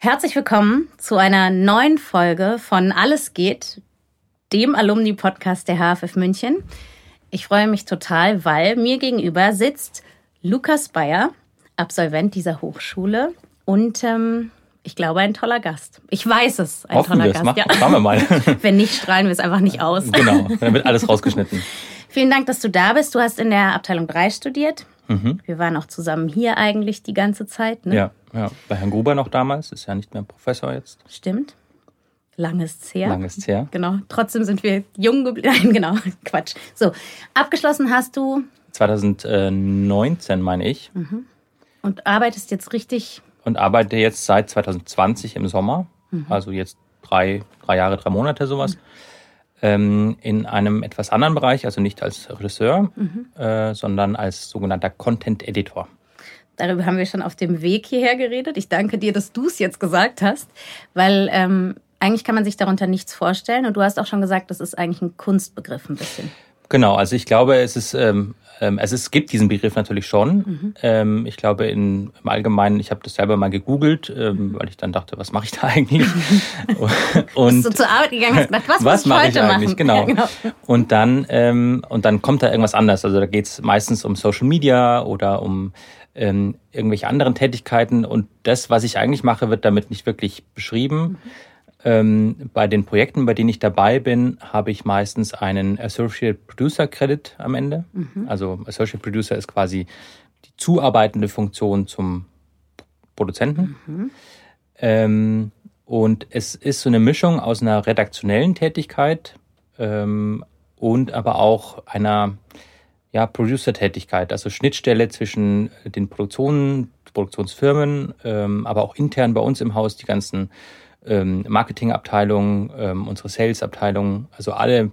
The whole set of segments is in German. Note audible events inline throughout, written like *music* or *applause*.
Herzlich willkommen zu einer neuen Folge von Alles geht, dem Alumni-Podcast der HFF München. Ich freue mich total, weil mir gegenüber sitzt Lukas Bayer, Absolvent dieser Hochschule und ähm, ich glaube, ein toller Gast. Ich weiß es, ein Hoffen toller wir Gast. Mach, Schauen wir mal. *laughs* Wenn nicht, strahlen wir es einfach nicht aus. genau, dann wird alles rausgeschnitten. *laughs* Vielen Dank, dass du da bist. Du hast in der Abteilung 3 studiert. Mhm. Wir waren auch zusammen hier eigentlich die ganze Zeit. Ne? Ja, ja, bei Herrn Gruber noch damals, ist ja nicht mehr Professor jetzt. Stimmt. Lang ist's her. Lang her. Genau. Trotzdem sind wir jung geblieben. *laughs* Nein, genau. Quatsch. So, abgeschlossen hast du 2019, meine ich. und arbeitest jetzt richtig. Und arbeite jetzt seit 2020 im Sommer, Mhm. also jetzt drei, drei Jahre, drei Monate sowas, ähm, in einem etwas anderen Bereich, also nicht als Regisseur, Mhm. äh, sondern als sogenannter Content Editor. Darüber haben wir schon auf dem Weg hierher geredet. Ich danke dir, dass du es jetzt gesagt hast, weil ähm, eigentlich kann man sich darunter nichts vorstellen. Und du hast auch schon gesagt, das ist eigentlich ein Kunstbegriff ein bisschen. Genau, also ich glaube, es ist, ähm, ähm, es ist, es gibt diesen Begriff natürlich schon. Ähm, ich glaube in, im Allgemeinen, ich habe das selber mal gegoogelt, ähm, weil ich dann dachte, was mache ich da *laughs* eigentlich? *laughs* und Bist du zur Arbeit gegangen hast gedacht, was, *laughs* was mache ich eigentlich? machen? Genau. Ja, genau. Und dann ähm, und dann kommt da irgendwas anderes. Also da geht es meistens um Social Media oder um ähm, irgendwelche anderen Tätigkeiten. Und das, was ich eigentlich mache, wird damit nicht wirklich beschrieben. Ähm, bei den Projekten, bei denen ich dabei bin, habe ich meistens einen Associate Producer Credit am Ende. Also Associate Producer ist quasi die zuarbeitende Funktion zum Produzenten. Ähm, und es ist so eine Mischung aus einer redaktionellen Tätigkeit ähm, und aber auch einer ja, Producer-Tätigkeit, also Schnittstelle zwischen den Produktionen, Produktionsfirmen, ähm, aber auch intern bei uns im Haus die ganzen ähm, Marketingabteilungen, ähm, unsere Sales-Abteilungen, also alle,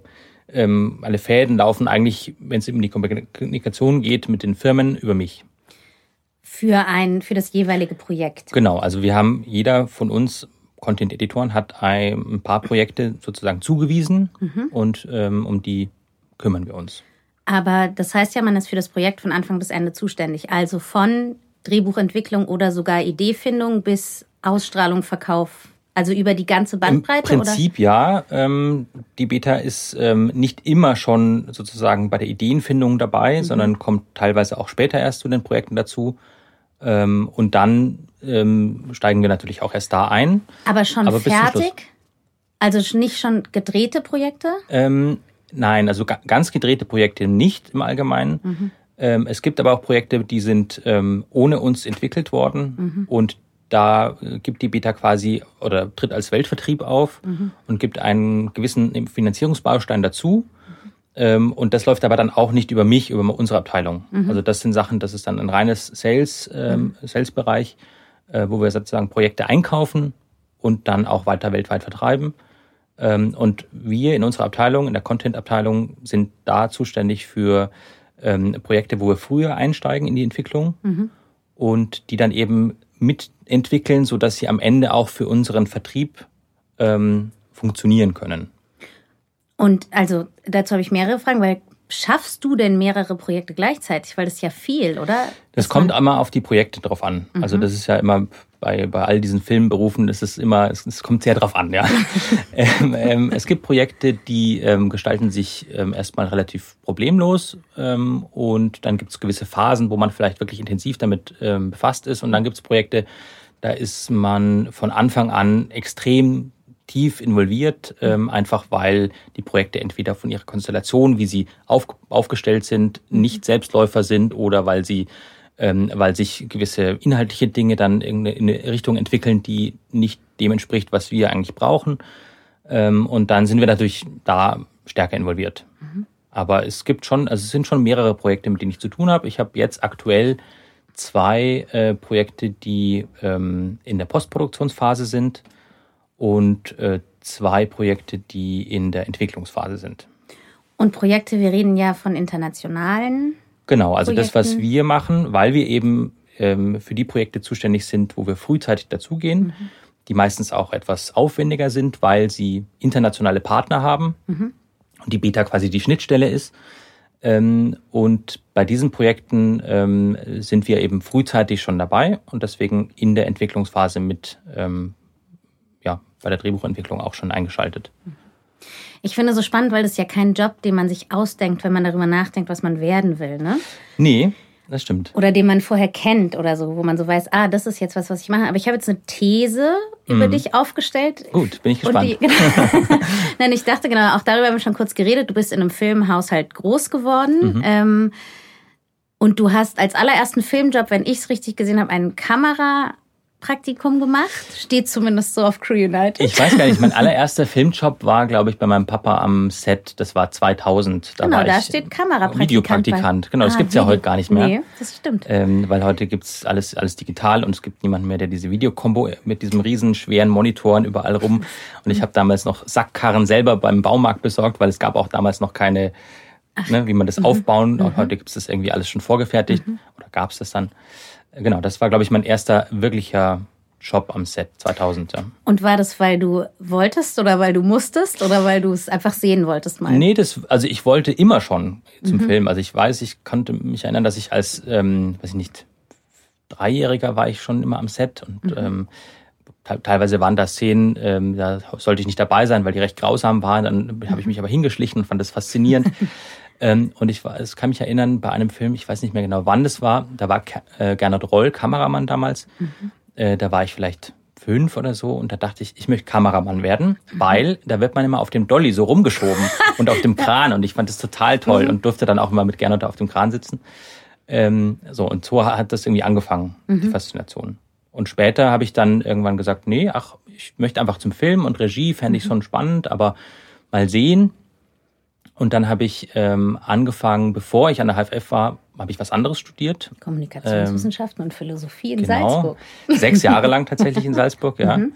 ähm, alle Fäden laufen eigentlich, wenn es um die Kommunikation geht, mit den Firmen über mich. Für, ein, für das jeweilige Projekt. Genau, also wir haben, jeder von uns Content-Editoren hat ein, paar Projekte sozusagen zugewiesen und ähm, um die kümmern wir uns. Aber das heißt ja, man ist für das Projekt von Anfang bis Ende zuständig. Also von Drehbuchentwicklung oder sogar Ideefindung bis Ausstrahlung, Verkauf. Also über die ganze Bandbreite, Im Prinzip ja. Ähm, die Beta ist ähm, nicht immer schon sozusagen bei der Ideenfindung dabei, sondern kommt teilweise auch später erst zu den Projekten dazu. Ähm, und dann ähm, steigen wir natürlich auch erst da ein. oder? Aber schon Aber fertig? Also nicht schon gedrehte Projekte? Ähm, nein, also ga ganz gedrehte Projekte nicht im Allgemeinen. Ähm, es gibt aber auch Projekte, die sind ähm, ohne uns entwickelt worden und da äh, gibt die Beta quasi oder tritt als Weltvertrieb auf und gibt einen gewissen Finanzierungsbaustein dazu. Ähm, und das läuft aber dann auch nicht über mich, über unsere Abteilung. Also das sind Sachen, das ist dann ein reines Sales, ähm, Sales-Bereich, äh, wo wir sozusagen Projekte einkaufen und dann auch weiter weltweit vertreiben. Ähm, und wir in unserer Abteilung, in der Content-Abteilung, sind da zuständig für ähm, Projekte, wo wir früher einsteigen in die Entwicklung und die dann eben mitentwickeln, sodass sie am Ende auch für unseren Vertrieb ähm, funktionieren können. Und also dazu habe ich mehrere Fragen, weil schaffst du denn mehrere Projekte gleichzeitig? Weil das ist ja viel, oder? Das Dass kommt einmal auf die Projekte drauf an. Also das ist ja immer bei, bei all diesen Filmberufen, ist immer, es, es kommt sehr drauf an, ja. *laughs* ähm, ähm, es gibt Projekte, die ähm, gestalten sich ähm, erstmal relativ problemlos ähm, und dann gibt es gewisse Phasen, wo man vielleicht wirklich intensiv damit ähm, befasst ist und dann gibt es Projekte, da ist man von Anfang an extrem tief involviert, ähm, einfach weil die Projekte entweder von ihrer Konstellation, wie sie auf, aufgestellt sind, nicht Selbstläufer sind oder weil sie ähm, weil sich gewisse inhaltliche Dinge dann in eine, in eine Richtung entwickeln, die nicht dem entspricht, was wir eigentlich brauchen. Ähm, und dann sind wir natürlich da stärker involviert. Aber es gibt schon, also es sind schon mehrere Projekte, mit denen ich zu tun habe. Ich habe jetzt aktuell zwei äh, Projekte, die ähm, in der Postproduktionsphase sind. und äh, zwei Projekte, die in der Entwicklungsphase sind. Und Projekte, wir reden ja von internationalen. Genau, also Projekten. das, was wir machen, weil wir eben ähm, für die Projekte zuständig sind, wo wir frühzeitig dazugehen, mhm. die meistens auch etwas aufwendiger sind, weil sie internationale Partner haben mhm. und die Beta quasi die Schnittstelle ist. Ähm, und bei diesen Projekten ähm, sind wir eben frühzeitig schon dabei und deswegen in der Entwicklungsphase mit ähm, ja, bei der Drehbuchentwicklung auch schon eingeschaltet. Ich finde so spannend, weil das ist ja kein Job, den man sich ausdenkt, wenn man darüber nachdenkt, was man werden will, ne? Nee, das stimmt. Oder den man vorher kennt oder so, wo man so weiß, ah, das ist jetzt was, was ich mache. Aber ich habe jetzt eine These über mhm. dich aufgestellt. Gut, bin ich gespannt. Die, *laughs* genau. Nein, ich dachte genau, auch darüber haben wir schon kurz geredet. Du bist in einem Filmhaushalt groß geworden. Mhm. Ähm, und du hast als allerersten Filmjob, wenn ich es richtig gesehen habe, einen Kamera Praktikum gemacht? Steht zumindest so auf Crew United. Ich weiß gar nicht, mein *laughs* allererster Filmjob war, glaube ich, bei meinem Papa am Set. Das war 2000. Da genau, war da steht Kamerapraktikant. Videopraktikant. Genau, das ah, gibt's ja heute gar nicht mehr. Nee, das stimmt. Ähm, weil heute gibt's alles, alles digital und es gibt niemanden mehr, der diese Videokombo mit diesem riesen schweren Monitoren überall rum. Und ich habe damals noch Sackkarren selber beim Baumarkt besorgt, weil es gab auch damals noch keine, ne, wie man das mhm. aufbauen. Mhm. Heute gibt's das irgendwie alles schon vorgefertigt. Mhm. Oder gab's das dann? Genau, das war, glaube ich, mein erster wirklicher Job am Set 2000. Ja. Und war das, weil du wolltest oder weil du musstest oder weil du es einfach sehen wolltest mal? Nee, das, also ich wollte immer schon zum mhm. Film. Also ich weiß, ich konnte mich erinnern, dass ich als, ähm, weiß ich nicht, Dreijähriger war ich schon immer am Set und mhm. ähm, teilweise waren da Szenen, ähm, da sollte ich nicht dabei sein, weil die recht grausam waren. Dann habe ich mich aber hingeschlichen und fand das faszinierend. *laughs* Ähm, und ich war, es kann mich erinnern, bei einem Film, ich weiß nicht mehr genau, wann das war, da war äh, Gernot Roll, Kameramann damals. Mhm. Äh, da war ich vielleicht fünf oder so und da dachte ich, ich möchte Kameramann werden, mhm. weil da wird man immer auf dem Dolly so rumgeschoben *laughs* und auf dem Kran und ich fand das total toll mhm. und durfte dann auch immer mit Gernot auf dem Kran sitzen. Ähm, so und so hat das irgendwie angefangen, die mhm. Faszination. Und später habe ich dann irgendwann gesagt, nee, ach, ich möchte einfach zum Film und Regie fände ich mhm. schon spannend, aber mal sehen. Und dann habe ich ähm, angefangen, bevor ich an der HFF war, habe ich was anderes studiert. Kommunikationswissenschaften ähm, und Philosophie in genau, Salzburg. *laughs* Sechs Jahre lang tatsächlich in *laughs* Salzburg, ja. Mhm.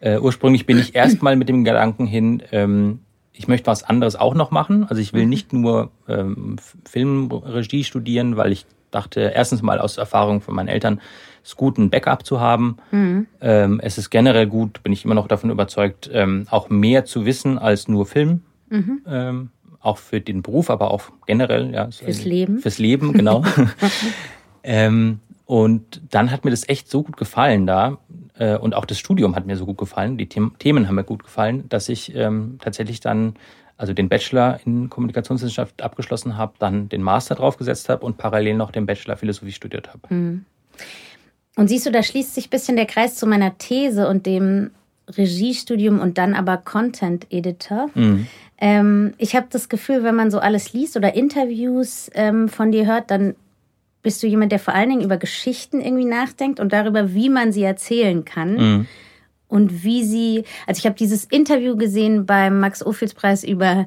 Äh, ursprünglich bin ich erstmal mit dem Gedanken hin, ähm, ich möchte was anderes auch noch machen. Also ich will mhm. nicht nur ähm, Filmregie studieren, weil ich dachte, erstens mal aus Erfahrung von meinen Eltern, es ist gut, ein Backup zu haben. Mhm. Ähm, es ist generell gut, bin ich immer noch davon überzeugt, ähm, auch mehr zu wissen als nur Film. Mhm. Ähm, auch für den Beruf, aber auch generell. Ja, fürs Leben. Fürs Leben, genau. *laughs* ähm, und dann hat mir das echt so gut gefallen da äh, und auch das Studium hat mir so gut gefallen, die The Themen haben mir gut gefallen, dass ich ähm, tatsächlich dann also den Bachelor in Kommunikationswissenschaft abgeschlossen habe, dann den Master draufgesetzt habe und parallel noch den Bachelor Philosophie studiert habe. Hm. Und siehst du, da schließt sich ein bisschen der Kreis zu meiner These und dem Regiestudium und dann aber Content Editor. Mhm. Ähm, ich habe das Gefühl, wenn man so alles liest oder Interviews ähm, von dir hört, dann bist du jemand, der vor allen Dingen über Geschichten irgendwie nachdenkt und darüber, wie man sie erzählen kann. Mhm. Und wie sie, also ich habe dieses Interview gesehen beim Max Ophüls Preis über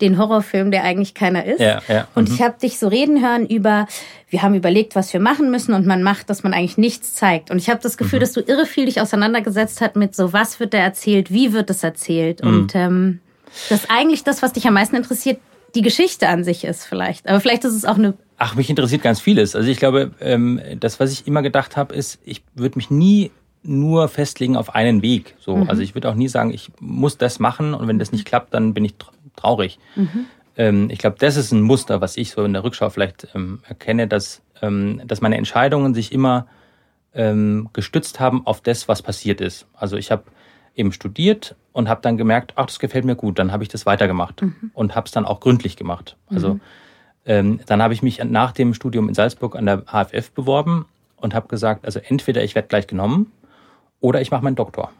den Horrorfilm, der eigentlich keiner ist. Ja, ja. Und mhm. ich habe dich so reden hören über, wir haben überlegt, was wir machen müssen und man macht, dass man eigentlich nichts zeigt. Und ich habe das Gefühl, mhm. dass du irre viel dich auseinandergesetzt hast mit so, was wird da erzählt, wie wird es erzählt. Mhm. Und ähm, dass eigentlich das, was dich am meisten interessiert, die Geschichte an sich ist vielleicht. Aber vielleicht ist es auch eine. Ach, mich interessiert ganz vieles. Also ich glaube, ähm, das, was ich immer gedacht habe, ist, ich würde mich nie nur festlegen auf einen Weg. So, mhm. also ich würde auch nie sagen, ich muss das machen und wenn das nicht klappt, dann bin ich traurig. Mhm. Ähm, ich glaube, das ist ein Muster, was ich so in der Rückschau vielleicht ähm, erkenne, dass, dass meine Entscheidungen sich immer gestützt haben auf das, was passiert ist. Also ich habe eben studiert und habe dann gemerkt, ach, das gefällt mir gut. Dann habe ich das weitergemacht mhm. und habe es dann auch gründlich gemacht. Also mhm. ähm, dann habe ich mich nach dem Studium in Salzburg an der HFF beworben und habe gesagt, also entweder ich werde gleich genommen oder ich mache meinen Doktor.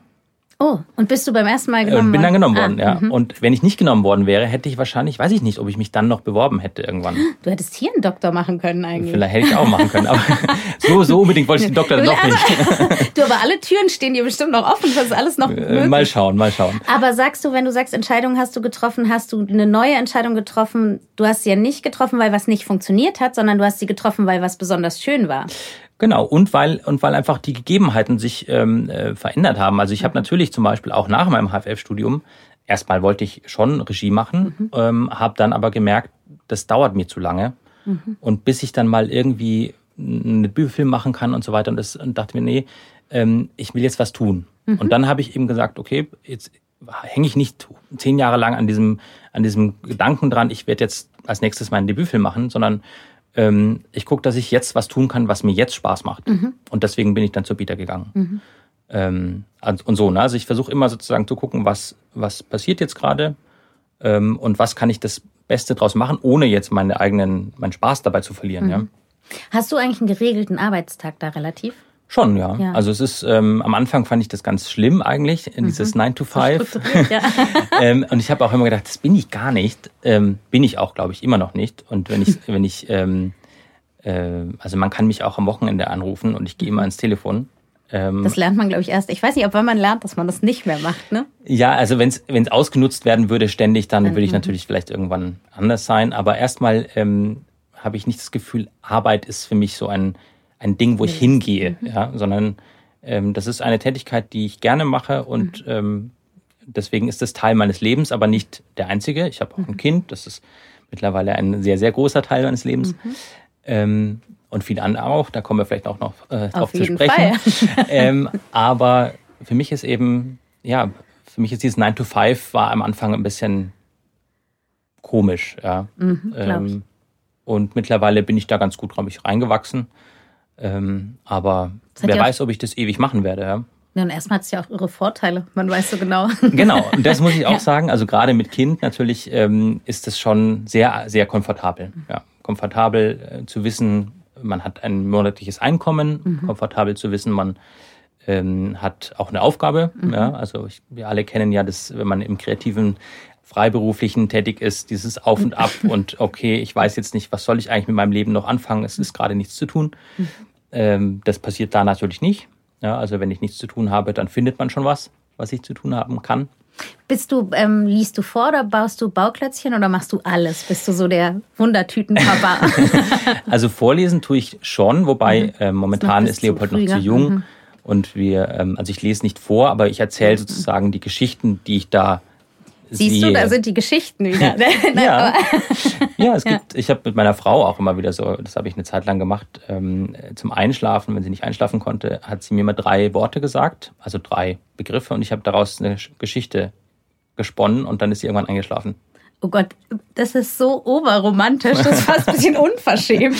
Oh, und bist du beim ersten Mal genommen worden? Bin dann genommen ah, worden, ja. Mhm. Und wenn ich nicht genommen worden wäre, hätte ich wahrscheinlich, weiß ich nicht, ob ich mich dann noch beworben hätte irgendwann. *gasps* Du hättest hier einen Doktor machen können eigentlich. Vielleicht hätte ich auch machen können, aber *laughs* *laughs* so, so unbedingt wollte ich den Doktor doch nicht. *laughs* du, aber alle Türen stehen dir bestimmt noch offen, das ist alles noch äh, möglich. Mal schauen, mal schauen. Aber sagst du, wenn du sagst, Entscheidungen hast du getroffen, hast du eine neue Entscheidung getroffen, du hast sie ja nicht getroffen, weil was nicht funktioniert hat, sondern du hast sie getroffen, weil was besonders schön war? Genau, und weil, und weil einfach die Gegebenheiten sich ähm, äh, verändert haben. Also ich habe natürlich zum Beispiel auch nach meinem HFF-Studium, erstmal wollte ich schon Regie machen, mhm. ähm, habe dann aber gemerkt, das dauert mir zu lange. Mhm. Und bis ich dann mal irgendwie einen Debütfilm machen kann und so weiter, und, das, und dachte mir, nee, ähm, ich will jetzt was tun. Mhm. Und dann habe ich eben gesagt, okay, jetzt hänge ich nicht zehn Jahre lang an diesem, an diesem Gedanken dran, ich werde jetzt als nächstes meinen Debütfilm machen, sondern ähm, ich gucke, dass ich jetzt was tun kann, was mir jetzt Spaß macht. Mhm. Und deswegen bin ich dann zur Bieter gegangen. Mhm. Ähm, und so, ne? Also ich versuche immer sozusagen zu gucken, was, was passiert jetzt gerade ähm, und was kann ich das Beste draus machen, ohne jetzt meine eigenen, meinen Spaß dabei zu verlieren. Mhm. Ja? Hast du eigentlich einen geregelten Arbeitstag da relativ? Schon, ja. ja. Also es ist, ähm, am Anfang fand ich das ganz schlimm eigentlich, mhm. dieses 9 to 5. *laughs* Ja. *laughs* ähm, und ich habe auch immer gedacht, das bin ich gar nicht. Ähm, bin ich auch, glaube ich, immer noch nicht. Und wenn ich, wenn ich, ähm, äh, also man kann mich auch am Wochenende anrufen und ich gehe immer ans Telefon. Ähm, das lernt man, glaube ich, erst. Ich weiß nicht, ob man lernt, dass man das nicht mehr macht, ne? Ja, also wenn es ausgenutzt werden würde ständig, dann mhm. würde ich natürlich vielleicht irgendwann anders sein. Aber erstmal ähm, habe ich nicht das Gefühl, Arbeit ist für mich so ein ein Ding, wo ich hingehe, mhm. ja, sondern ähm, das ist eine Tätigkeit, die ich gerne mache und mhm. ähm, deswegen ist das Teil meines Lebens, aber nicht der einzige. Ich habe auch ein mhm. Kind, das ist mittlerweile ein sehr, sehr großer Teil meines Lebens. Mhm. Ähm, und viele andere auch, da kommen wir vielleicht auch noch äh, drauf zu sprechen. *laughs* ähm, aber für mich ist eben, ja, für mich ist dieses 9 to 5 war am Anfang ein bisschen komisch, ja. Mhm, ähm, und mittlerweile bin ich da ganz gut, glaube ich, reingewachsen. Ähm, aber wer ja weiß, ob ich das ewig machen werde. Ja. Ja, und erstmal hat es ja auch ihre Vorteile, man weiß so genau. *laughs* Genau, und das muss ich *laughs* auch ja. sagen. Also gerade mit Kind natürlich ähm, ist es schon sehr, sehr komfortabel. Ja, komfortabel äh, zu wissen, man hat ein monatliches Einkommen, mhm. komfortabel zu wissen, man ähm, hat auch eine Aufgabe. Mhm. Ja, also ich, wir alle kennen ja das, wenn man im kreativen Freiberuflichen tätig ist, dieses Auf und Ab *laughs* und okay, ich weiß jetzt nicht, was soll ich eigentlich mit meinem Leben noch anfangen, es ist gerade nichts zu tun. Ähm, das passiert da natürlich nicht. Ja, also wenn ich nichts zu tun habe, dann findet man schon was, was ich zu tun haben kann. Bist du, ähm, liest du vor oder baust du Bauklötzchen oder machst du alles? Bist du so der Wundertütenpapa? *laughs* also vorlesen tue ich schon, wobei mhm. äh, momentan ist Leopold noch zu jung. Mhm. Und wir, ähm, also ich lese nicht vor, aber ich erzähle mhm. sozusagen die Geschichten, die ich da Siehst sie, du, da sind die Geschichten wieder. *laughs* ja. *laughs* *laughs* ja, es gibt, ich habe mit meiner Frau auch immer wieder so, das habe ich eine Zeit lang gemacht, ähm, zum Einschlafen, wenn sie nicht einschlafen konnte, hat sie mir immer drei Worte gesagt, also drei Begriffe und ich habe daraus eine Geschichte gesponnen und dann ist sie irgendwann eingeschlafen. Oh Gott, das ist so oberromantisch, das ist fast ein bisschen unverschämt.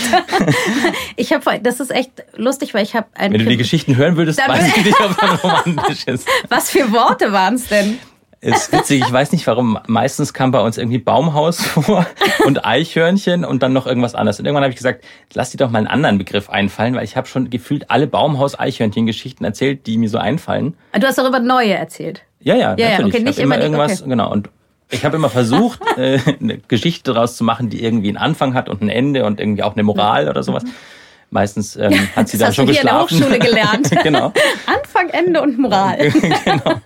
Ich habe, das ist echt lustig, weil ich habe ein. Wenn du die Geschichten hören würdest, weiß ich nicht, ob das romantisch ist. Was für Worte waren es denn? Ist witzig, ich weiß nicht warum. Meistens kam bei uns irgendwie Baumhaus *laughs* vor und Eichhörnchen und dann noch irgendwas anderes. Und irgendwann habe ich gesagt, lass dir doch mal einen anderen Begriff einfallen, weil ich habe schon gefühlt alle Baumhaus-Eichhörnchen-Geschichten erzählt, die mir so einfallen. Du hast darüber neue erzählt. Ja, ja, ja natürlich. Ja, okay, nicht immer, immer irgendwas, okay. genau. Und ich habe immer versucht, *laughs* äh, eine Geschichte daraus zu machen, die irgendwie einen Anfang hat und ein Ende und irgendwie auch eine Moral oder sowas. Meistens ähm, hat sie dann schon geschlafen. Das hast du hier in der Hochschule gelernt. *laughs* genau. Anfang, Ende und Moral. *laughs* genau.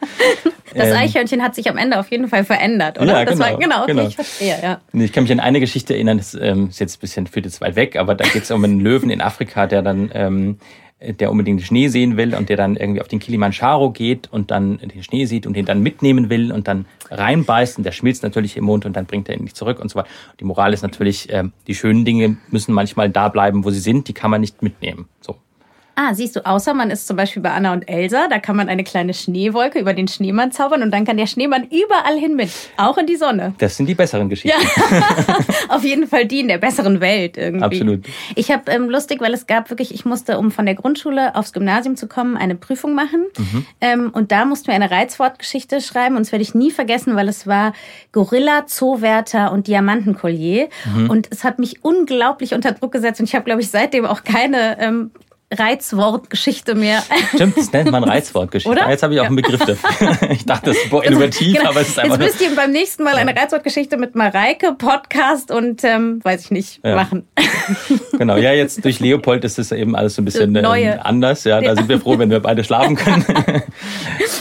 Das ähm, Eichhörnchen hat sich am Ende auf jeden Fall verändert, oder? Ja, genau, das war, genau, okay, genau. ich verstehe, ja. Ich kann mich an eine Geschichte erinnern, das ähm, ist jetzt ein bisschen, führt jetzt weit weg, aber da geht es um einen Löwen in Afrika, der dann ähm, der unbedingt den Schnee sehen will und der dann irgendwie auf den Kilimanjaro geht und dann den Schnee sieht und den dann mitnehmen will und dann reinbeißt und der schmilzt natürlich im Mund und dann bringt er ihn nicht zurück und so weiter. Die Moral ist natürlich, äh, die schönen Dinge müssen manchmal da bleiben, wo sie sind, die kann man nicht mitnehmen. So. Ah, siehst du, außer man ist zum Beispiel bei Anna und Elsa, da kann man eine kleine Schneewolke über den Schneemann zaubern und dann kann der Schneemann überall hin mit, auch in die Sonne. Das sind die besseren Geschichten. Ja, *laughs* auf jeden Fall die in der besseren Welt irgendwie. Absolut. Ich habe ähm, lustig, weil es gab wirklich, ich musste, um von der Grundschule aufs Gymnasium zu kommen, eine Prüfung machen mhm. ähm, und da mussten wir eine Reizwortgeschichte schreiben und das werde ich nie vergessen, weil es war Gorilla, Zoowärter und Diamantenkollier mhm. und es hat mich unglaublich unter Druck gesetzt und ich habe, glaube ich, seitdem auch keine ähm, Reizwortgeschichte mehr. *laughs* Stimmt, das nennt man Reizwortgeschichte. Oder? Jetzt habe ich auch einen Begriff dafür. *laughs* Ich dachte, das ist boah, innovativ, genau. aber es ist einfach. Jetzt müsst ihr beim nächsten Mal eine Reizwortgeschichte mit Mareike, Podcast und ähm, weiß ich nicht, ja. machen. *laughs* Genau, ja, jetzt durch Leopold ist das eben alles so ein bisschen ähm, anders. Ja, da sind wir froh, wenn wir beide schlafen können.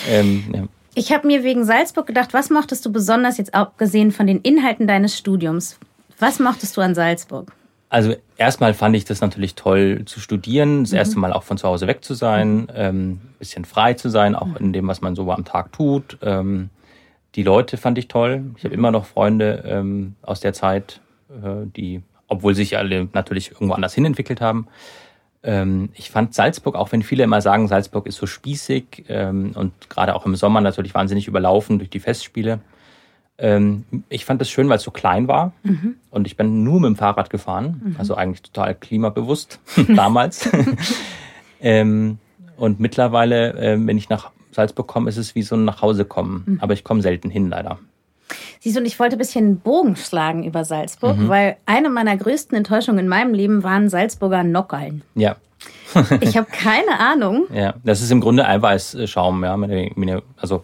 ähm, ja. Ich habe mir wegen Salzburg gedacht, was mochtest du besonders jetzt abgesehen von den Inhalten deines Studiums? Was mochtest du an Salzburg? Also erstmal fand ich das natürlich toll zu studieren, das Mhm. erste Mal auch von zu Hause weg zu sein, ähm, bisschen frei zu sein, auch in dem, was man so am Tag tut. Ähm, die Leute fand ich toll. Ich habe immer noch Freunde ähm, aus der Zeit, äh, die, obwohl sich alle natürlich irgendwo anders hin entwickelt haben. Ähm, ich fand Salzburg, auch wenn viele immer sagen, Salzburg ist so spießig ähm, und gerade auch im Sommer natürlich wahnsinnig überlaufen durch die Festspiele. Ähm, ich fand es schön, weil es so klein war und ich bin nur mit dem Fahrrad gefahren, also eigentlich total klimabewusst *laughs* damals. *laughs* ähm, und mittlerweile, äh, wenn ich nach Salzburg komme, ist es wie so ein Nachhausekommen. Aber ich komme selten hin, leider. Siehst du, und ich wollte ein bisschen einen Bogen schlagen über Salzburg, Mhm. weil eine meiner größten Enttäuschungen in meinem Leben waren Salzburger Nockerln. Ja, Ich habe keine Ahnung. *laughs* ja. Das ist im Grunde Eiweißschaum, ja. Meine, meine, also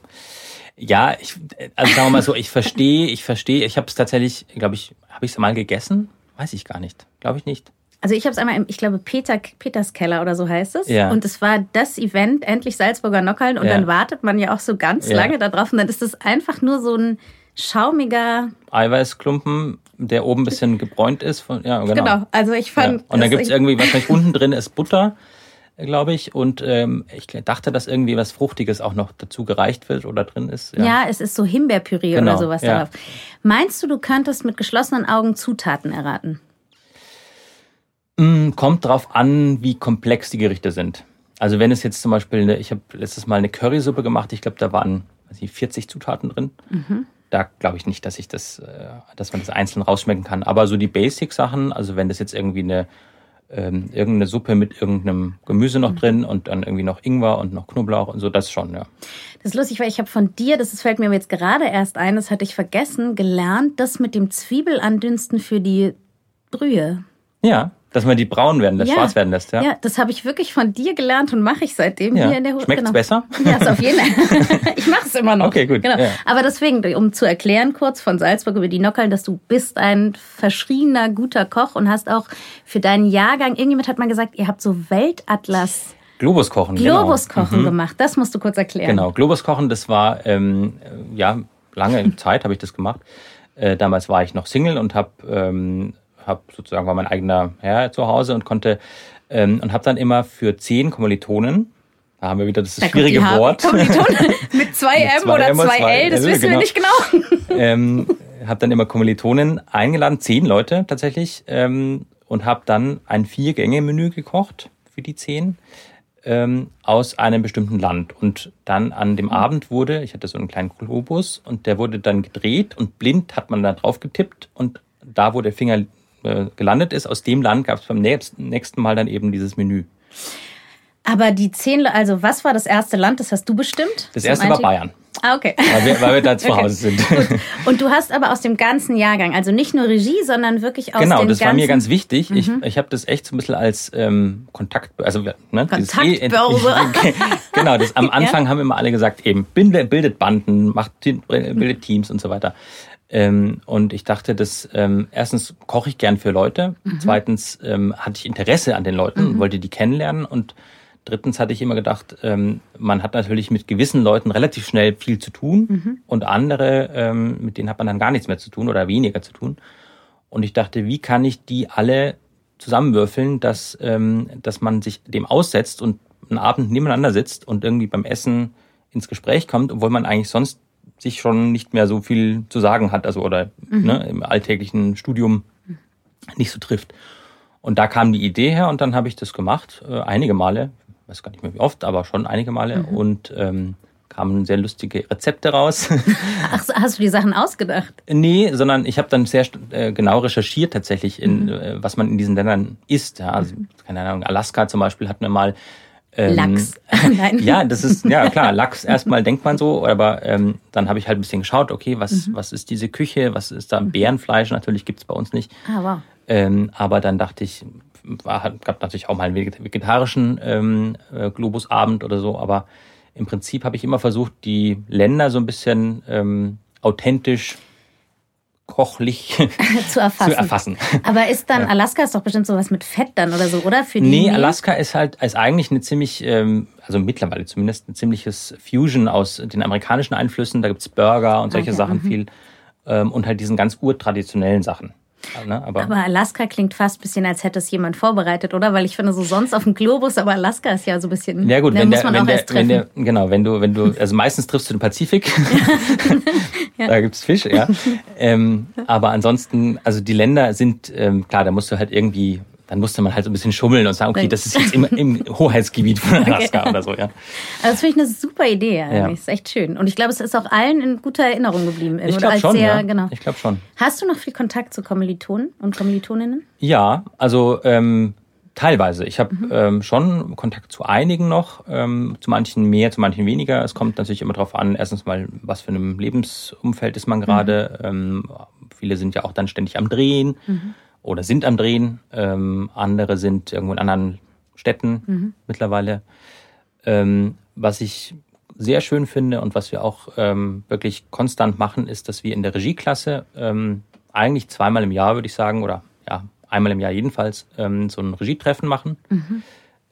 ja, ich, also sagen wir mal so, ich verstehe, ich verstehe. Ich habe es tatsächlich, glaube ich, habe ich es mal gegessen? Weiß ich gar nicht. Glaube ich nicht. Also ich habe es einmal, im, ich glaube, Peter, Peters Keller oder so heißt es. Ja. Und es war das Event, endlich Salzburger Nockerln. Und Ja. dann wartet man ja auch so ganz Ja. lange da drauf. Und dann ist es einfach nur so ein schaumiger... Eiweißklumpen, der oben ein bisschen gebräunt ist. Von, ja, genau. Genau. Also ich fand... Und dann gibt es irgendwie, wahrscheinlich unten drin ist Butter, glaube ich. Und ähm, ich dachte, dass irgendwie was Fruchtiges auch noch dazu gereicht wird oder drin ist. Ja. es ist so Himbeerpüree Genau, oder sowas ja. darauf. Meinst du, du könntest mit geschlossenen Augen Zutaten erraten? Mm, Kommt drauf an, wie komplex die Gerichte sind. Also wenn es jetzt zum Beispiel, eine, ich habe letztes Mal eine Currysuppe gemacht, ich glaube, da waren weiß ich, 40 Zutaten drin. Da glaube ich nicht, dass ich das, äh, dass man das einzeln rausschmecken kann. Aber so die Basic-Sachen, also wenn das jetzt irgendwie eine ähm, irgendeine Suppe mit irgendeinem Gemüse noch drin und dann irgendwie noch Ingwer und noch Knoblauch und so, das schon, ja. Das ist lustig, weil ich habe von dir, das fällt mir jetzt gerade erst ein, das hatte ich vergessen, gelernt, das mit dem Zwiebelandünsten für die Brühe. Ja, dass man die braun werden lässt, schwarz werden lässt, ja. Ja, das habe ich wirklich von dir gelernt und mache ich seitdem Ja. hier in der Hu- Schmeckt's genau. besser? Ja, ist auf jeden Fall. *laughs* ich mache es immer noch. Okay, gut, Genau. ja. Aber deswegen, um zu erklären kurz von Salzburg über die Nockerln, dass du bist ein verschriebener, guter Koch und hast auch für deinen Jahrgang, irgendjemand hat mal gesagt, ihr habt so Weltatlas Globus kochen, genau. Globus kochen gemacht. Das musst du kurz erklären. Genau, Globus kochen, das war ähm, äh, ja lange Zeit habe ich das gemacht. Äh, damals war ich noch Single und habe ähm, hab sozusagen war mein eigener Herr zu Hause und konnte ähm, und habe dann immer für zehn Kommilitonen, da haben wir wieder das Da schwierige Wort, Kommilitonen *laughs* mit zwei Mit M zwei oder zwei L, das L, wissen wir genau. nicht genau. *laughs* ähm, habe dann immer Kommilitonen eingeladen, zehn Leute tatsächlich, ähm, und habe dann ein Vier-Gänge-Menü gekocht für die zehn ähm, aus einem bestimmten Land. Und dann an dem Abend wurde, ich hatte so einen kleinen Globus und der wurde dann gedreht und blind hat man da drauf getippt und da, wo der Finger äh, gelandet ist, aus dem Land gab es beim nächsten, nächsten Mal dann eben dieses Menü. Aber die zehn, also was war das erste Land, das hast du bestimmt? Das erste war? Bayern, Ah, okay. weil wir, weil wir da *laughs* zu Okay. Hause sind. Gut. *laughs* Und du hast aber aus dem ganzen Jahrgang, also nicht nur Regie, sondern wirklich aus Genau, das ganzen... war mir ganz wichtig. Ich, ich habe das echt so ein bisschen als ähm, Kontakt, also ne, dieses Kontaktbörse. *laughs* genau, das am Anfang haben immer alle gesagt, eben bildet, bildet Banden, macht bildet Teams und so weiter. Ähm, und ich dachte, dass ähm, erstens koche ich gern für Leute, zweitens ähm, hatte ich Interesse an den Leuten und wollte die kennenlernen. Und drittens hatte ich immer gedacht, ähm, man hat natürlich mit gewissen Leuten relativ schnell viel zu tun. Und andere, ähm, mit denen hat man dann gar nichts mehr zu tun oder weniger zu tun. Und ich dachte, wie kann ich die alle zusammenwürfeln, dass, ähm, dass man sich dem aussetzt und einen Abend nebeneinander sitzt und irgendwie beim Essen ins Gespräch kommt, obwohl man eigentlich sonst sich schon nicht mehr so viel zu sagen hat, also oder ne, im alltäglichen Studium nicht so trifft. Und da kam die Idee her und dann habe ich das gemacht, äh, einige Male, weiß gar nicht mehr wie oft, aber schon einige Male und ähm, kamen sehr lustige Rezepte raus. *laughs* Ach, hast du die Sachen ausgedacht? Nee, sondern ich habe dann sehr äh, genau recherchiert tatsächlich, in, äh, was man in diesen Ländern isst. Ja, also, keine Ahnung, Alaska zum Beispiel hatten wir mal. Ähm, Lachs. *laughs* Nein. Ja, das ist, ja klar, Lachs erstmal denkt man so, aber ähm, dann habe ich halt ein bisschen geschaut, okay, was, was ist diese Küche, was ist da Bärenfleisch, natürlich gibt's bei uns nicht. Ah, wow. Ähm, aber dann dachte ich, war, hat- gab natürlich auch mal einen veget- vegetarischen ähm, äh, Globusabend oder so, aber im Prinzip habe ich immer versucht, die Länder so ein bisschen ähm, authentisch, kochlich *laughs* Zu erfassen. zu erfassen. Aber ist dann, *laughs* Alaska ist doch bestimmt sowas mit Fett dann oder so, oder? Für die Nee, Mehl? Alaska ist halt ist eigentlich eine ziemlich, ähm, also mittlerweile zumindest ein ziemliches Fusion aus den amerikanischen Einflüssen. Da gibt's Burger und solche Okay, Sachen viel. Ähm, und halt diesen ganz urtraditionellen Sachen. Ne? Aber, aber, Alaska klingt fast ein bisschen, als hätte es jemand vorbereitet, oder? Weil ich finde, so sonst auf dem Globus, aber Alaska ist ja so ein bisschen. Ja gut, wenn muss der, man wenn auch der. Wenn der, genau, wenn du, wenn du, also meistens triffst du den Pazifik. *laughs* *laughs* ja. da gibt's Fisch, ja. *laughs* ähm, aber ansonsten, also die Länder sind ähm, klar, da musst du halt irgendwie dann musste man halt so ein bisschen schummeln und sagen, okay, das ist jetzt im, im *laughs* Hoheitsgebiet von Alaska okay. oder so, ja. Also das finde ich eine super Idee eigentlich. Ja. Das ist echt schön. Und ich glaube, es ist auch allen in guter Erinnerung geblieben. Ich glaube schon, sehr, ja. genau. Ich glaube schon. Hast du noch viel Kontakt zu Kommilitonen und Kommilitoninnen? Ja, also ähm, teilweise. Ich habe mhm. ähm, schon Kontakt zu einigen noch, ähm, zu manchen mehr, zu manchen weniger. Es kommt natürlich immer darauf an, erstens mal, was für einem Lebensumfeld ist man gerade. Mhm. Ähm, viele sind ja auch dann ständig am Drehen. Mhm oder sind am Drehen. Ähm, andere sind irgendwo in anderen Städten mhm. mittlerweile. Ähm, was ich sehr schön finde und was wir auch ähm, wirklich konstant machen, ist, dass wir in der Regieklasse ähm, eigentlich zweimal im Jahr, würde ich sagen, oder ja, einmal im Jahr jedenfalls, ähm, so ein Regietreffen machen. Mhm.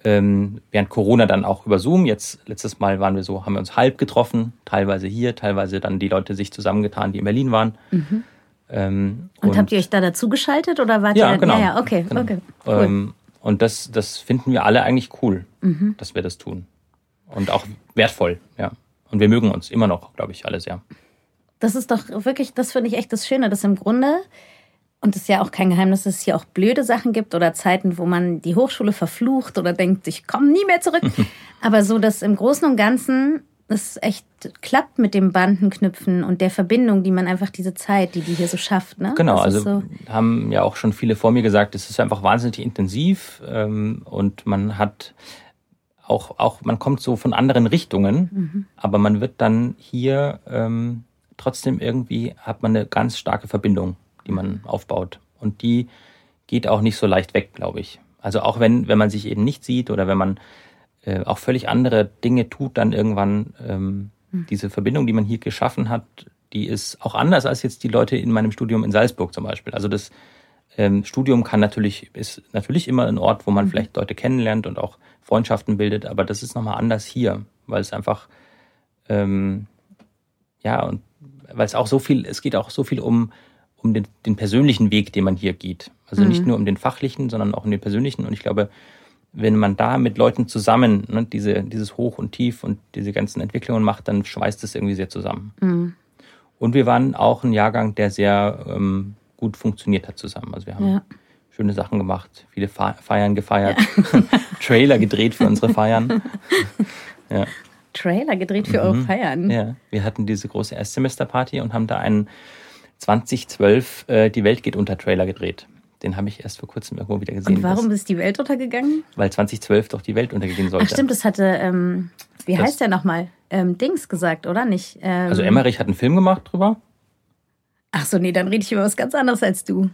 Ähm, während Corona dann auch über Zoom. Jetzt letztes Mal waren wir so, haben wir uns halb getroffen, teilweise hier, teilweise dann die Leute sich zusammengetan, die in Berlin waren. Mhm. Ähm, und, und, habt ihr euch da dazu geschaltet oder wart ja, ihr? Genau. Ja, ja, okay, genau. okay. Cool. Ähm, und das, das finden wir alle eigentlich cool, mhm. dass wir das tun. Und auch wertvoll, ja. Und wir mögen uns immer noch, glaube ich, alle sehr. Das ist doch wirklich, das finde ich echt das Schöne, dass im Grunde, und es ist ja auch kein Geheimnis, dass es hier auch blöde Sachen gibt oder Zeiten, wo man die Hochschule verflucht oder denkt, ich komme nie mehr zurück. *laughs* Aber so, dass im Großen und Ganzen es echt klappt mit dem Bandenknüpfen und der Verbindung, die man einfach diese Zeit, die die hier so schafft. Ne? Genau, also so haben ja auch schon viele vor mir gesagt, es ist einfach wahnsinnig intensiv ähm, und man hat auch, auch, man kommt so von anderen Richtungen, mhm. aber man wird dann hier ähm, trotzdem irgendwie, hat man eine ganz starke Verbindung, die man aufbaut. Und die geht auch nicht so leicht weg, glaube ich. Also auch wenn, wenn man sich eben nicht sieht oder wenn man äh, auch völlig andere Dinge tut, dann irgendwann ähm, mhm. diese Verbindung, die man hier geschaffen hat, die ist auch anders als jetzt die Leute in meinem Studium in Salzburg zum Beispiel. Also das ähm, Studium kann natürlich, ist natürlich immer ein Ort, wo man mhm. vielleicht Leute kennenlernt und auch Freundschaften bildet, aber das ist nochmal anders hier, weil es einfach, ähm, ja, und weil es auch so viel, es geht auch so viel um, um den, den persönlichen Weg, den man hier geht. Also mhm. nicht nur um den fachlichen, sondern auch um den persönlichen. Und ich glaube, wenn man da mit Leuten zusammen ne, diese, dieses Hoch und Tief und diese ganzen Entwicklungen macht, dann schweißt es irgendwie sehr zusammen. Mhm. Und wir waren auch ein Jahrgang, der sehr ähm, gut funktioniert hat zusammen. Also wir haben ja. schöne Sachen gemacht, viele Feiern gefeiert, ja. *laughs* Trailer gedreht für unsere Feiern. *laughs* ja. Trailer gedreht für mhm. eure Feiern? Ja, wir hatten diese große Erstsemesterparty und haben da einen 2012 äh, Die Welt geht unter Trailer gedreht. Den habe ich erst vor kurzem irgendwo wieder gesehen. Und warum ist die Welt untergegangen? Weil 2012 doch die Welt untergehen sollte. Ach stimmt, das hatte, ähm, wie das, heißt der nochmal? Ähm, Dings gesagt, oder nicht? Ähm, also Emmerich hat einen Film gemacht drüber. Ach so, nee, dann rede ich über was ganz anderes als du.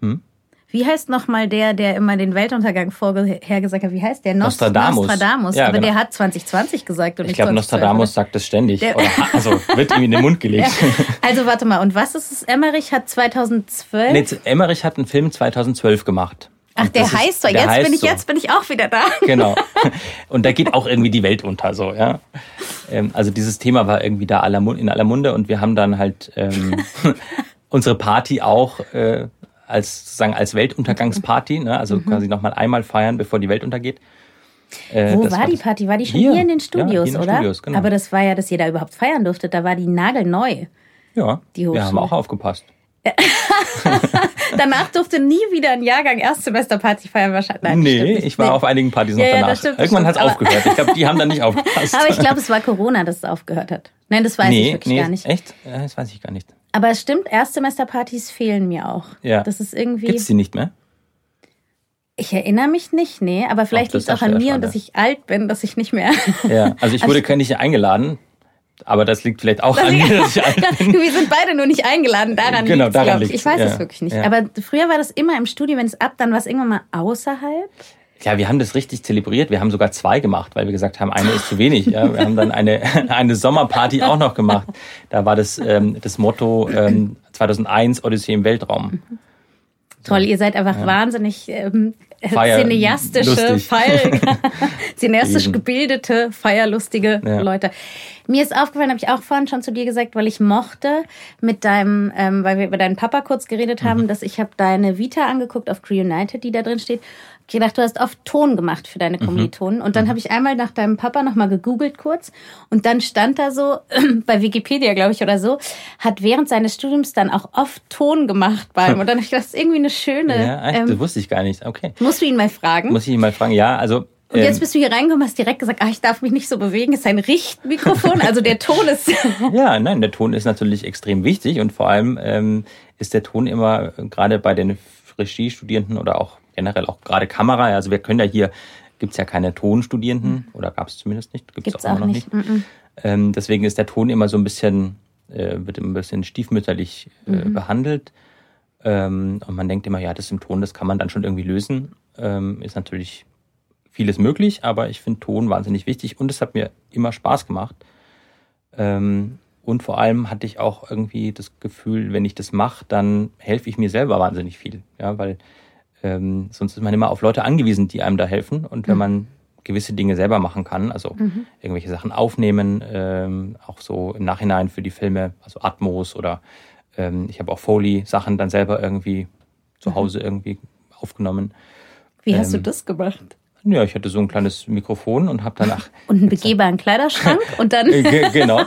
Hm? Wie heißt nochmal der, der immer den Weltuntergang vorhergesagt hat? Wie heißt der? Nost Nostradamus. Nostradamus. Ja, Aber genau. der hat 2020 gesagt und Ich glaube, Nostradamus sagt das ständig. Der Oder, also wird ihm in den Mund gelegt. *laughs* Ja. Also warte mal, und was ist es? Emmerich hat 2012? Nee, Emmerich hat einen Film 2012 gemacht. Ach, der heißt so. Jetzt bin ich so. jetzt bin ich auch wieder da. Genau. *laughs* Und da geht auch irgendwie die Welt unter, so ja. Ähm, also dieses Thema war irgendwie da in aller Munde und wir haben dann halt ähm, *laughs* unsere Party auch äh, als sozusagen als Weltuntergangsparty, ne? also mhm. quasi nochmal einmal feiern, bevor die Welt untergeht. Äh, Wo war die Party? War die schon hier, hier in den Studios, ja, in den oder? Studios, genau. Aber das war ja, dass ihr da überhaupt feiern durftet. Da war die nagelneu. Ja, die wir haben auch aufgepasst. *laughs* danach durfte nie wieder ein Jahrgang Erstsemesterparty feiern wahrscheinlich. Nein, nee, ich war nee. auf einigen Partys noch ja, danach. Ja, Irgendwann hat es aufgehört. Ich glaube, die haben dann nicht *laughs* aufgepasst. Aber ich glaube, es war Corona, dass es aufgehört hat. Nein, das weiß nee, ich wirklich nee, gar nicht. Echt? Das weiß ich gar nicht. Aber es stimmt, Erstsemesterpartys fehlen mir auch. Ja. Das ist irgendwie. Gibt's die nicht mehr? Ich erinnere mich nicht, nee, aber vielleicht liegt es auch an mir und dass ich alt bin, dass ich nicht mehr. *laughs* Ja, also ich wurde also, nicht eingeladen, aber das liegt vielleicht auch an mir, dass ich alt *laughs* bin. Wir sind beide nur nicht eingeladen, daran genau, liegt Ich weiß ja. es wirklich nicht. Ja. Aber früher war das immer im Studio, wenn es ab, dann war es irgendwann mal außerhalb. Ja, wir haben das richtig zelebriert. Wir haben sogar zwei gemacht, weil wir gesagt haben, eine ist zu wenig. Ja, wir haben dann eine, *laughs* eine Sommerparty auch noch gemacht. Da war das, ähm, das Motto ähm, 2001 Odyssee im Weltraum. Toll, ihr seid einfach ja. wahnsinnig ähm, Feier cineastische. Feil, *laughs* cineastisch gebildete, feierlustige Ja. Leute. Mir ist aufgefallen, habe ich auch vorhin schon zu dir gesagt, weil ich mochte mit deinem, ähm, weil wir über deinen Papa kurz geredet haben, Mhm. dass ich habe deine Vita angeguckt auf Cree United, die da drin steht. Ich gedacht, du hast oft Ton gemacht für Mhm. deine Kommilitonen. Und dann habe ich einmal nach deinem Papa nochmal gegoogelt kurz. Und dann stand da so, *clears throat* bei Wikipedia, glaube ich, oder so, hat während seines Studiums dann auch oft Ton gemacht beim. Und dann habe ich gedacht, das ist irgendwie eine schöne. Ja, echt? das ähm, wusste ich gar nicht. Okay. musst du ihn mal fragen. Muss ich ihn mal fragen. Ja, also. Und jetzt ähm, bist du hier reingekommen, hast direkt gesagt, ah, ich darf mich nicht so bewegen. Es ist ein Richtmikrofon, also der Ton ist. *laughs* Ja, nein, der Ton ist natürlich extrem wichtig und vor allem ähm, ist der Ton immer äh, gerade bei den Regiestudierenden oder auch generell auch gerade Kamera, also wir können ja hier, gibt's ja keine Tonstudierenden oder gab es zumindest nicht, gibt's Gibt's auch nicht. Mhm. Ähm, deswegen ist der Ton immer so ein bisschen, äh, wird immer ein bisschen stiefmütterlich äh, Mhm. behandelt. Ähm, und man denkt immer, ja, das im Ton, das kann man dann schon irgendwie lösen. Ähm, ist natürlich vieles möglich, aber ich finde Ton wahnsinnig wichtig und es hat mir immer Spaß gemacht. Ähm, und vor allem hatte ich auch irgendwie das Gefühl, wenn ich das mache, dann helfe ich mir selber wahnsinnig viel. Ja, weil ähm, sonst ist man immer auf Leute angewiesen, die einem da helfen. Und wenn man gewisse Dinge selber machen kann, also irgendwelche Sachen aufnehmen, ähm, auch so im Nachhinein für die Filme, also Atmos oder ähm, ich habe auch Foley-Sachen dann selber irgendwie zu Hause irgendwie aufgenommen. Wie hast du Ähm, das gemacht? Ja, ich hatte so ein kleines Mikrofon und habe danach *laughs* Und einen begehbaren Kleiderschrank *laughs* und dann. Äh, ge- genau.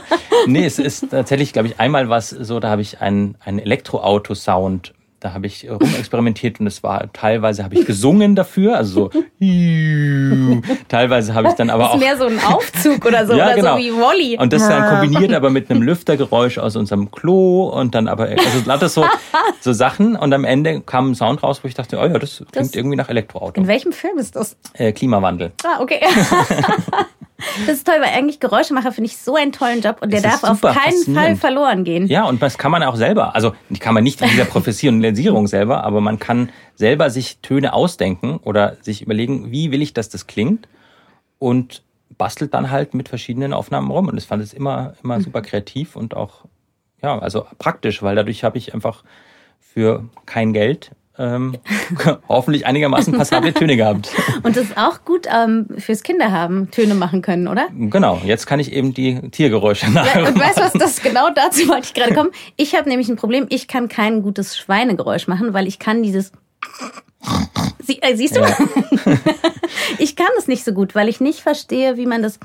Nee, es ist tatsächlich, glaube ich, einmal was so, da habe ich einen, einen Elektroauto-Sound, da habe ich rumexperimentiert und es war, teilweise habe ich gesungen dafür, also so, *laughs* teilweise habe ich dann aber Das auch ist mehr so ein Aufzug oder so, *laughs* Ja, oder genau. so wie Wally. und das dann kombiniert aber mit einem Lüftergeräusch aus unserem Klo und dann aber, also lauter so, *laughs* so Sachen und am Ende kam ein Sound raus, wo ich dachte, oh ja, das klingt Das- irgendwie nach Elektroauto. In welchem Film ist das? Äh, Klimawandel. Ah, okay. Das ist toll, weil eigentlich Geräuschemacher finde ich so einen tollen Job und der darf auf keinen Fall verloren gehen. Ja, und das kann man auch selber. Also kann man nicht in dieser Professionalisierung selber, aber man kann selber sich Töne ausdenken oder sich überlegen, wie will ich, dass das klingt und bastelt dann halt mit verschiedenen Aufnahmen rum. Und das fand ich immer, immer super kreativ und auch, ja, also praktisch, weil dadurch habe ich einfach für kein Geld ähm, *laughs* hoffentlich einigermaßen passable Töne gehabt. *laughs* Und das ist auch gut ähm, fürs Kinderhaben, Töne machen können, oder? Genau, jetzt kann ich eben die Tiergeräusche Ja, nachher und weißt du was, das *laughs* genau dazu wollte ich gerade kommen. Ich habe nämlich ein Problem, ich kann kein gutes Schweinegeräusch machen, weil ich kann dieses Sie, äh, siehst du? Ja. Ich kann es nicht so gut, weil ich nicht verstehe, wie man das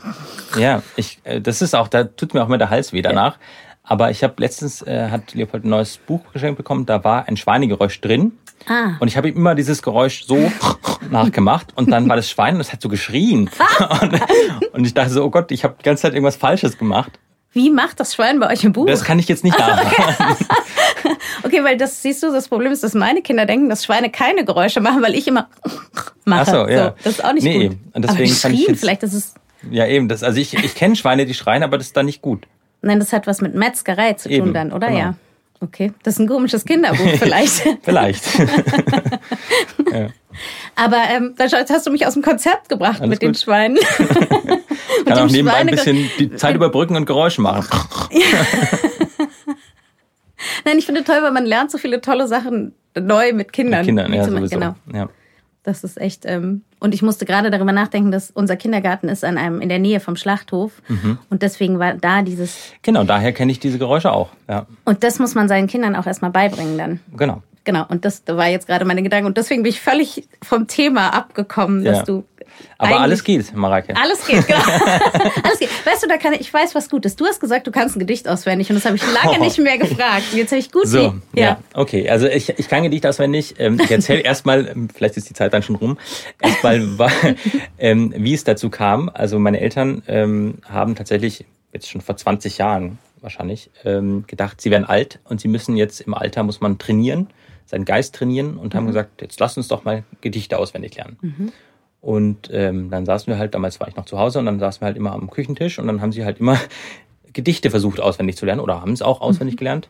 Ja, ich, äh, das ist auch, da tut mir auch immer der Hals weh danach. Aber ich habe letztens, äh, hat Leopold ein neues Buch geschenkt bekommen, da war ein Schweinegeräusch drin. Ah. Und ich habe ihm immer dieses Geräusch so *laughs* nachgemacht und dann war das Schwein und es hat so geschrien. *laughs* und, und ich dachte so, oh Gott, ich habe die ganze Zeit irgendwas Falsches gemacht. Wie macht das Schwein bei euch im Buch? Das kann ich jetzt nicht *laughs* nachmachen. Okay, weil das siehst du, das Problem ist, dass meine Kinder denken, dass Schweine keine Geräusche machen, weil ich immer mache. Ach so, ja. das ist auch nicht Nee, gut. und deswegen aber die fand ich jetzt- vielleicht, das ist Ja, eben. Das, also ich, ich kenne Schweine, die schreien, aber das ist dann nicht gut. Nein, das hat was mit Metzgerei zu tun Eben, dann, oder? genau. Ja. Okay, das ist ein komisches Kinderbuch *laughs* vielleicht. Vielleicht. *laughs* Aber ähm, jetzt hast du mich aus dem Konzept gebracht Alles mit den gut. Schweinen. *laughs* Kann auch nebenbei ein Schweine- bisschen die Zeit überbrücken und Geräusche machen. Nein, ich finde toll, weil man lernt so viele tolle Sachen neu mit Kindern. Mit Kindern, ja, sowieso. Genau. Ja. Das ist echt. Ähm, und ich musste gerade darüber nachdenken, dass unser Kindergarten ist an einem in der Nähe vom Schlachthof Mhm. und deswegen war da dieses. Genau, daher kenne ich diese Geräusche auch. Ja, Und das muss man seinen Kindern auch erstmal beibringen dann. genau. Genau. Und das war jetzt gerade meine Gedanken und deswegen bin ich völlig vom Thema abgekommen, dass Ja. du. Aber eigentlich- alles geht, Mareike. Alles geht, genau. *laughs* alles geht. Weißt du, da kann ich, ich weiß was Gutes. Du hast gesagt, du kannst ein Gedicht auswendig und das habe ich lange Oh. nicht mehr gefragt. Jetzt habe ich gut So, die- ja. okay. Also ich, ich kann Gedicht auswendig. Ähm, ich erzähle *laughs* erstmal, ähm, vielleicht ist die Zeit dann schon rum, erstmal, *laughs* ähm, wie es dazu kam. Also meine Eltern haben tatsächlich jetzt schon vor 20 Jahren wahrscheinlich gedacht, sie werden alt und sie müssen jetzt im Alter, muss man trainieren, seinen Geist trainieren und haben gesagt, jetzt lass uns doch mal Gedichte auswendig lernen. Und ähm, dann saßen wir halt, damals war ich noch zu Hause und dann saßen wir halt immer am Küchentisch und dann haben sie halt immer *laughs* Gedichte versucht auswendig zu lernen oder haben es auch auswendig gelernt.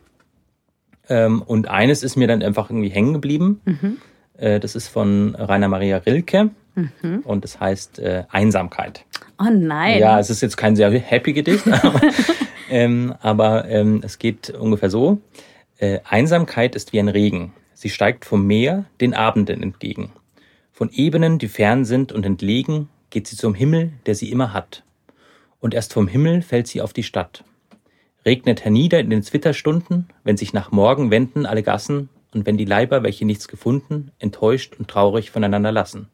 Ähm, und eines ist mir dann einfach irgendwie hängen geblieben. Äh, das ist von Rainer Maria Rilke und das heißt äh, Einsamkeit. Oh nein. Ja, es ist jetzt kein sehr happy Gedicht, *laughs* aber, ähm, aber ähm, es geht ungefähr so. Äh, Einsamkeit ist wie ein Regen. Sie steigt vom Meer den Abenden entgegen. Von Ebenen, die fern sind und entlegen, geht sie zum Himmel, der sie immer hat. Und erst vom Himmel fällt sie auf die Stadt. Regnet hernieder in den Zwitterstunden, wenn sich nach Morgen wenden alle Gassen und wenn die Leiber, welche nichts gefunden, enttäuscht und traurig voneinander lassen.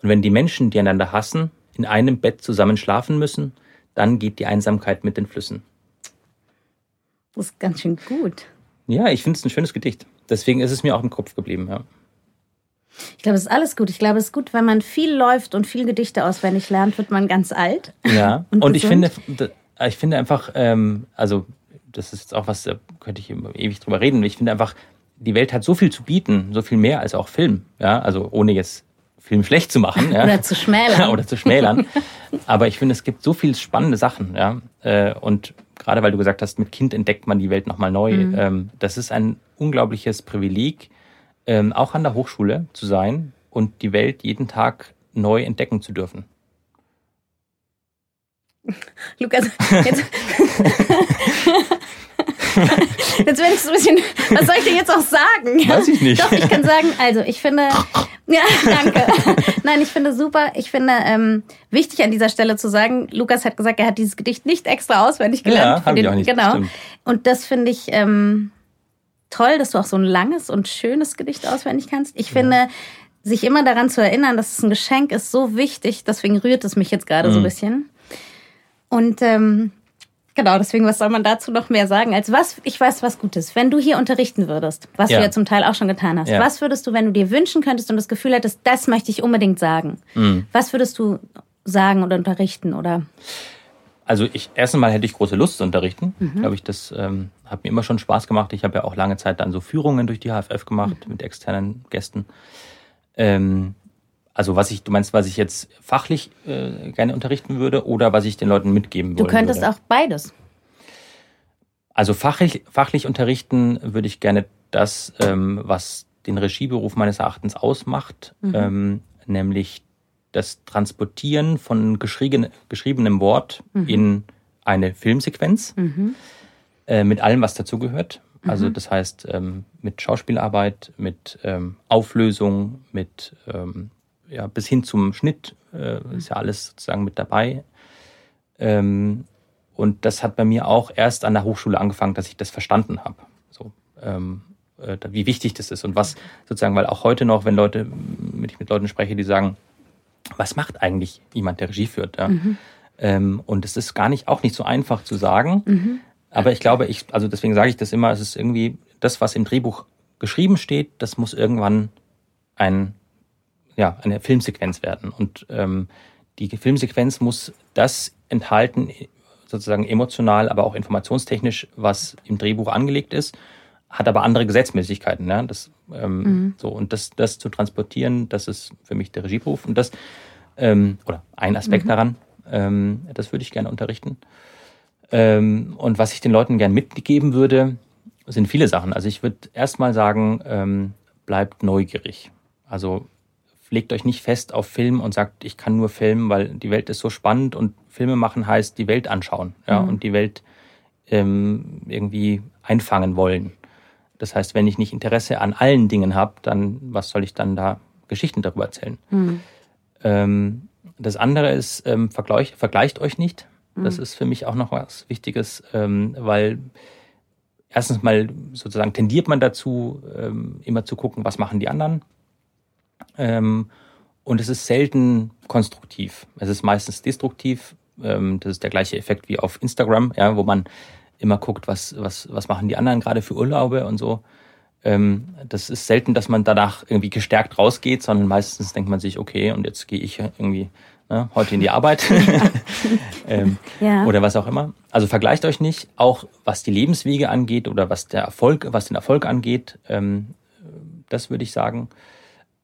Und wenn die Menschen, die einander hassen, in einem Bett zusammen schlafen müssen, dann geht die Einsamkeit mit den Flüssen. Das ist ganz schön gut. Ja, ich finde es ein schönes Gedicht. Deswegen ist es mir auch im Kopf geblieben, ja. Ich glaube, es ist alles gut. Ich glaube, es ist gut, wenn man viel läuft und viel Gedichte auswendig lernt, wird man ganz alt. Ja, *laughs* und, und ich finde, ich finde einfach, ähm, also das ist jetzt auch was, da könnte ich ewig drüber reden. Ich finde einfach, die Welt hat so viel zu bieten, so viel mehr als auch Film. Ja, also ohne jetzt Film schlecht zu machen. Ja. *laughs* Oder zu schmälern. *laughs* Oder zu schmälern. Aber ich finde, es gibt so viele spannende Sachen. Ja. Äh, und gerade weil du gesagt hast, mit Kind entdeckt man die Welt nochmal neu. Mhm. Ähm, das ist ein unglaubliches Privileg, ähm, auch an der Hochschule zu sein und die Welt jeden Tag neu entdecken zu dürfen. *laughs* Lukas, jetzt, *laughs* jetzt bin ich so ein bisschen, was soll ich dir jetzt auch sagen? Weiß ich nicht. Doch, ich kann sagen, also ich finde, *laughs* ja, danke. Nein, ich finde super, ich finde ähm, wichtig an dieser Stelle zu sagen, Lukas hat gesagt, er hat dieses Gedicht nicht extra auswendig gelernt. Ja, habe ich auch nicht. Genau. Stimmt. Und das finde ich ähm, toll, dass du auch so ein langes und schönes Gedicht auswendig kannst. Ich finde, ja. sich immer daran zu erinnern, dass es ein Geschenk ist, so wichtig. Deswegen rührt es mich jetzt gerade mhm. so ein bisschen. Und ähm, Genau, deswegen, was soll man dazu noch mehr sagen? Als was, ich weiß was Gutes. Wenn du hier unterrichten würdest, was ja. du ja zum Teil auch schon getan hast, ja. was würdest du, wenn du dir wünschen könntest und das Gefühl hättest, das möchte ich unbedingt sagen? Mhm. Was würdest du sagen oder unterrichten oder? Also ich erst einmal hätte ich große Lust zu unterrichten. Mhm. Glaube ich, das ähm, hat mir immer schon Spaß gemacht. Ich habe ja auch lange Zeit dann so Führungen durch die HFF gemacht mhm. mit externen Gästen. Ähm, also was ich, du meinst, was ich jetzt fachlich äh, gerne unterrichten würde oder was ich den Leuten mitgeben würde? Du könntest würde? auch beides. Also fachlich, fachlich unterrichten würde ich gerne das, ähm, was den Regieberuf meines Erachtens ausmacht, mhm. ähm, nämlich das Transportieren von geschrieben, geschriebenem Wort mhm. in eine Filmsequenz mhm. äh, mit allem, was dazugehört. Also mhm. das heißt ähm, mit Schauspielarbeit, mit ähm, Auflösung, mit ähm, ja, bis hin zum Schnitt äh, ist ja alles sozusagen mit dabei. Ähm, und das hat bei mir auch erst an der Hochschule angefangen, dass ich das verstanden habe. So, ähm, äh, wie wichtig das ist und was sozusagen, weil auch heute noch, wenn Leute, wenn ich mit Leuten spreche, die sagen, was macht eigentlich jemand, der Regie führt? Ja? Mhm. Ähm, und es ist gar nicht, auch nicht so einfach zu sagen. Mhm. Aber ich glaube, ich, also deswegen sage ich das immer, es ist irgendwie das, was im Drehbuch geschrieben steht, das muss irgendwann ein ja, eine Filmsequenz werden. Und ähm, die Filmsequenz muss das enthalten, sozusagen emotional, aber auch informationstechnisch, was im Drehbuch angelegt ist, hat aber andere Gesetzmäßigkeiten. Ne? Das, ähm, mhm. so, und das, das zu transportieren, das ist für mich der Regieberuf. Und das, ähm, oder ein Aspekt mhm. daran, ähm, das würde ich gerne unterrichten. Ähm, und was ich den Leuten gern mitgeben würde, sind viele Sachen. Also ich würde erstmal sagen, ähm, bleibt neugierig. Also legt euch nicht fest auf Film und sagt, ich kann nur filmen, weil die Welt ist so spannend und Filme machen heißt die Welt anschauen, ja, mhm. und die Welt ähm, irgendwie einfangen wollen. Das heißt, wenn ich nicht Interesse an allen Dingen habe, dann was soll ich dann da Geschichten darüber erzählen? Mhm. Ähm, das andere ist, ähm, vergleich, vergleicht euch nicht. Das mhm. ist für mich auch noch was Wichtiges, ähm, weil erstens mal sozusagen tendiert man dazu, ähm, immer zu gucken, was machen die anderen ähm, und es ist selten konstruktiv. Es ist meistens destruktiv. Ähm, das ist der gleiche Effekt wie auf Instagram, ja, wo man immer guckt, was, was, was machen die anderen gerade für Urlaube und so. Ähm, das ist selten, dass man danach irgendwie gestärkt rausgeht, sondern meistens denkt man sich, okay, und jetzt gehe ich irgendwie ne, heute in die Arbeit *laughs* *laughs* ähm, ja. oder was auch immer. Also vergleicht euch nicht, auch was die Lebenswege angeht oder was der Erfolg, was den Erfolg angeht. Ähm, das würde ich sagen.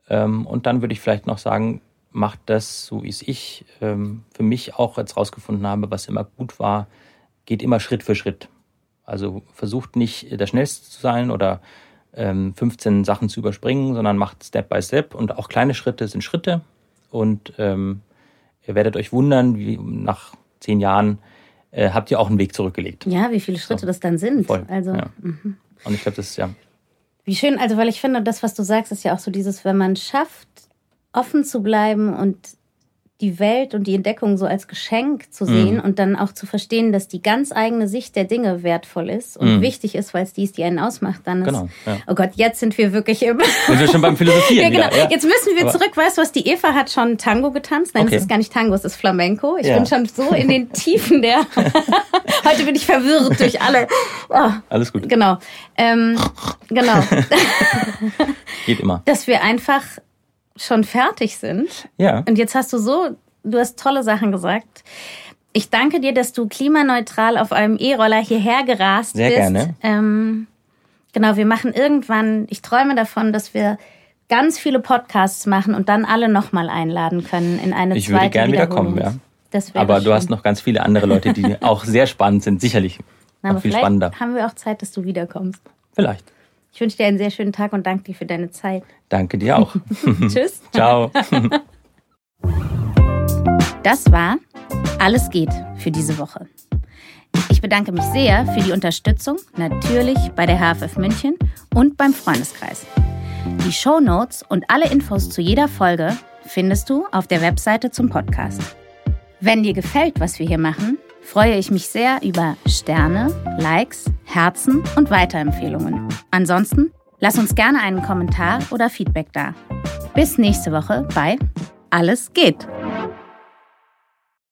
Ähm, und dann würde ich vielleicht noch sagen, macht das, so wie es ich ähm, für mich auch jetzt rausgefunden habe, was immer gut war, geht immer Schritt für Schritt. Also versucht nicht der Schnellste zu sein oder ähm, 15 Sachen zu überspringen, sondern macht Step by Step und auch kleine Schritte sind Schritte. Und ähm, ihr werdet euch wundern, wie nach zehn Jahren äh, habt ihr auch einen Weg zurückgelegt. Ja, wie viele Schritte so. das dann sind. Voll. Also, ja. mhm. Und ich glaube, das ist ja wie schön, also weil ich finde, das, was du sagst, ist ja auch so dieses, wenn man schafft, offen zu bleiben und die Welt und die Entdeckung so als Geschenk zu sehen Mhm. und dann auch zu verstehen, dass die ganz eigene Sicht der Dinge wertvoll ist und Mhm. wichtig ist, weil es die ist, die einen ausmacht, dann ist, Genau, ja. oh Gott, jetzt sind wir wirklich im, Sind wir schon beim Philosophieren *laughs* ja, genau. wieder? Ja. Jetzt müssen wir Aber- zurück. Weißt du was? Die Eva hat schon Tango getanzt. Nein, Okay. es ist gar nicht Tango, es ist Flamenco. Ich Ja. bin schon so in den *laughs* Tiefen der. *laughs* Heute bin ich verwirrt durch alle. Oh, Alles gut. genau. Ähm, genau. Geht immer. Dass wir einfach schon fertig sind. Ja. Und jetzt hast du so, du hast tolle Sachen gesagt. Ich danke dir, dass du klimaneutral auf einem E-Roller hierher gerast Sehr bist. gerne. Ähm, genau, wir machen irgendwann, ich träume davon, dass wir ganz viele Podcasts machen und dann alle nochmal einladen können in eine Ich zweite würde gern wieder Wiederholung. kommen, ja. Aber du schön. hast noch ganz viele andere Leute, die *laughs* auch sehr spannend sind, sicherlich. Na, aber viel vielleicht spannender. haben wir auch Zeit, dass du wiederkommst. Vielleicht. Ich wünsche dir einen sehr schönen Tag und danke dir für deine Zeit. Danke dir auch. *laughs* *laughs* Tschüss. Ciao. *laughs* Das war Alles geht für diese Woche. Ich bedanke mich sehr für die Unterstützung, natürlich bei der HFF München und beim Freundeskreis. Die Show Notes und alle Infos zu jeder Folge findest du auf der Webseite zum Podcast. Wenn dir gefällt, was wir hier machen, freue ich mich sehr über Sterne, Likes, Herzen und Weiterempfehlungen. Ansonsten lass uns gerne einen Kommentar oder Feedback da. Bis nächste Woche bei Alles geht.